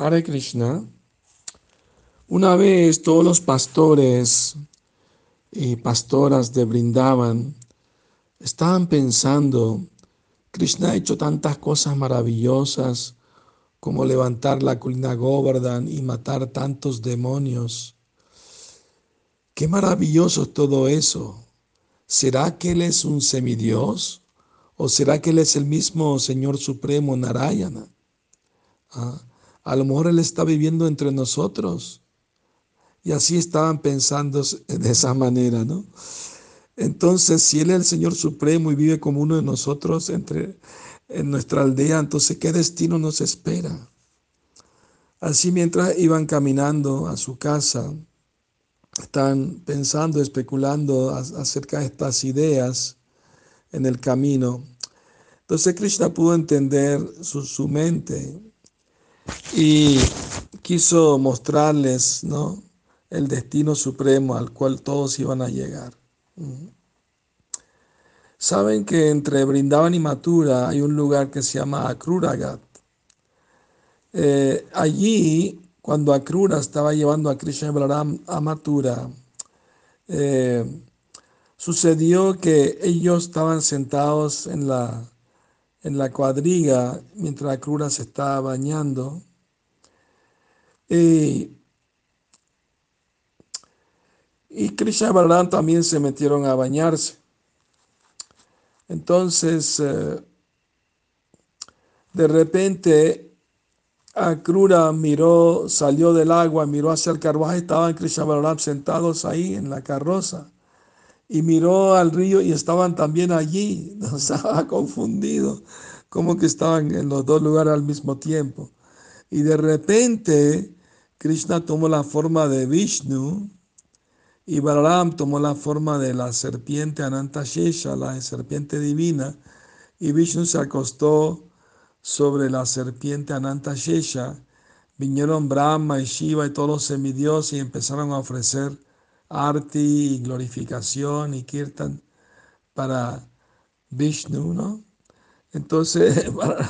Hare Krishna. Una vez todos los pastores y pastoras de Brindavan estaban pensando, Krishna ha hecho tantas cosas maravillosas como levantar la colina Govardhan y matar tantos demonios. Qué maravilloso todo eso. ¿Será que Él es un semidios? ¿O será que Él es el mismo Señor Supremo Narayana? ¿Ah? A lo mejor Él está viviendo entre nosotros. Y así estaban pensando de esa manera, ¿no? Entonces, si Él es el Señor Supremo y vive como uno de nosotros entre, en nuestra aldea, entonces, ¿qué destino nos espera? Así mientras iban caminando a su casa, estaban pensando, especulando acerca de estas ideas en el camino. Entonces Krishna pudo entender su, su mente y quiso mostrarles ¿no? el destino supremo al cual todos iban a llegar. Saben que entre Brindavan y Mathura hay un lugar que se llama Akruragat. Eh, allí, cuando Akrura estaba llevando a Krishna Balaram a Mathura, eh, sucedió que ellos estaban sentados en la en la cuadriga mientras la crura se estaba bañando. Y, y Krishna y también se metieron a bañarse. Entonces, eh, de repente, Akrura miró, salió del agua, miró hacia el carruaje, estaban Krishna Balaram sentados ahí en la carroza y miró al río y estaban también allí. Estaba confundido, como que estaban en los dos lugares al mismo tiempo. Y de repente Krishna tomó la forma de Vishnu y Balaram tomó la forma de la serpiente Anantashesha, la serpiente divina, y Vishnu se acostó sobre la serpiente Anantashesha. Vinieron Brahma y Shiva y todos los semidioses y empezaron a ofrecer arti y glorificación y kirtan para Vishnu, ¿no? Entonces,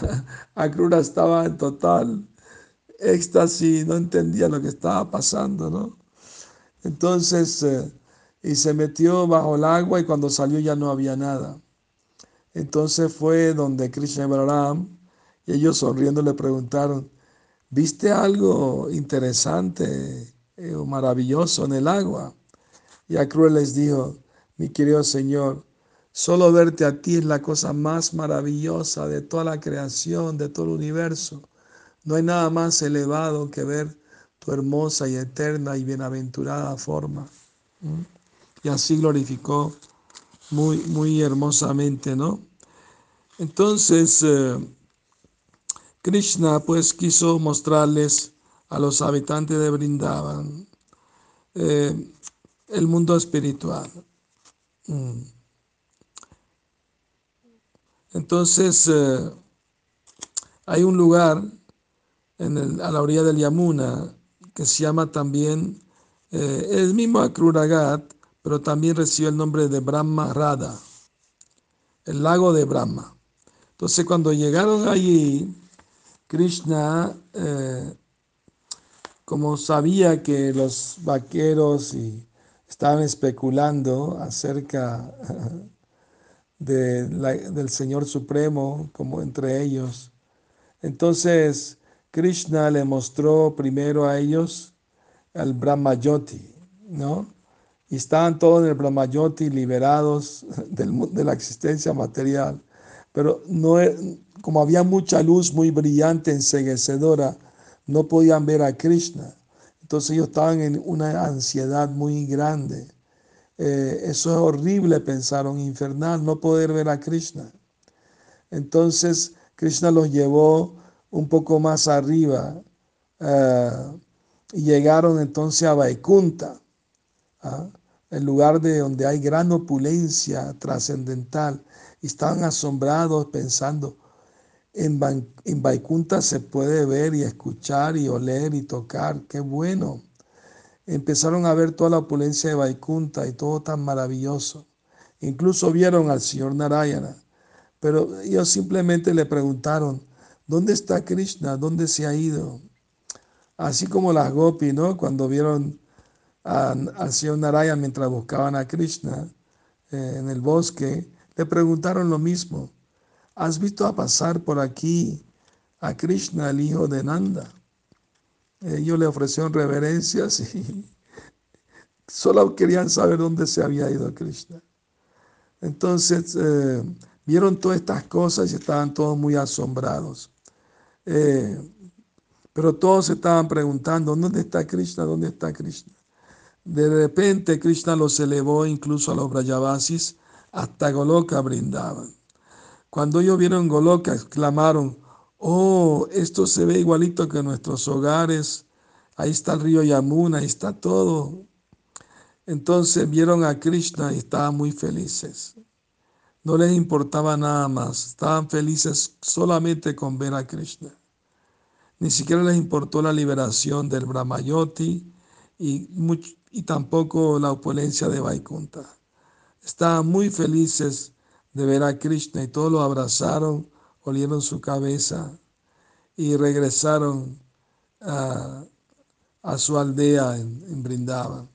Akrura estaba en total éxtasis, no entendía lo que estaba pasando, ¿no? Entonces, eh, y se metió bajo el agua y cuando salió ya no había nada. Entonces fue donde Krishna y Balaram, y ellos sonriendo le preguntaron, ¿viste algo interesante eh, o maravilloso en el agua? Y Akrura les dijo, mi querido Señor, solo verte a ti es la cosa más maravillosa de toda la creación, de todo el universo. No hay nada más elevado que ver tu hermosa y eterna y bienaventurada forma. ¿Mm? Y así glorificó muy, muy hermosamente, ¿no? Entonces, eh, Krishna pues quiso mostrarles a los habitantes de Brindavan eh, el mundo espiritual. Mm. Entonces, eh, hay un lugar en a la orilla del Yamuna que se llama también, eh, el mismo Akruragat, pero también recibe el nombre de Brahma Radha, el lago de Brahma. Entonces, cuando llegaron allí, Krishna, eh, como sabía que los vaqueros y estaban especulando acerca de del Señor Supremo, como entre ellos. Entonces, Krishna le mostró primero a ellos al Brahmayoti, ¿no? Y estaban todos en el Brahmayoti liberados del, de la existencia material. Pero no, e, como había mucha luz muy brillante, enseguecedora, no podían ver a Krishna. Entonces ellos estaban en una ansiedad muy grande. Eh, eso es horrible, pensaron, infernal, no poder ver a Krishna. Entonces Krishna los llevó un poco más arriba eh, y llegaron entonces a Vaikunta, ¿ah? el lugar de donde hay gran opulencia trascendental. Y estaban asombrados pensando, en, en Vaikunta se puede ver y escuchar y oler y tocar, qué bueno. Empezaron a ver toda la opulencia de Vaikunta y todo tan maravilloso. Incluso vieron al señor Narayana, pero ellos simplemente le preguntaron, ¿dónde está Krishna? ¿Dónde se ha ido? Así como las gopi, ¿no? Cuando vieron al señor Naraya mientras buscaban a Krishna eh, en el bosque, le preguntaron lo mismo. ¿Has visto a pasar por aquí a Krishna, el hijo de Nanda? Ellos le ofrecieron reverencias y solo querían saber dónde se había ido Krishna. Entonces eh, vieron todas estas cosas y estaban todos muy asombrados. Eh, pero todos estaban preguntando, ¿dónde está Krishna? ¿Dónde está Krishna? De repente Krishna los elevó incluso a los Brajavasis hasta Goloka brindaban. Cuando ellos vieron Goloka, exclamaron, oh, esto se ve igualito que nuestros hogares, ahí está el río Yamuna, ahí está todo. Entonces vieron a Krishna y estaban muy felices. No les importaba nada más, estaban felices solamente con ver a Krishna. Ni siquiera les importó la liberación del Brahmayoti y, y tampoco la opulencia de Vaikunta. Estaban muy felices de ver a Krishna y todos lo abrazaron, olieron su cabeza y regresaron a, su aldea en, en Brindavan.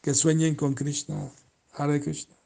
Que sueñen con Krishna. Hare Krishna.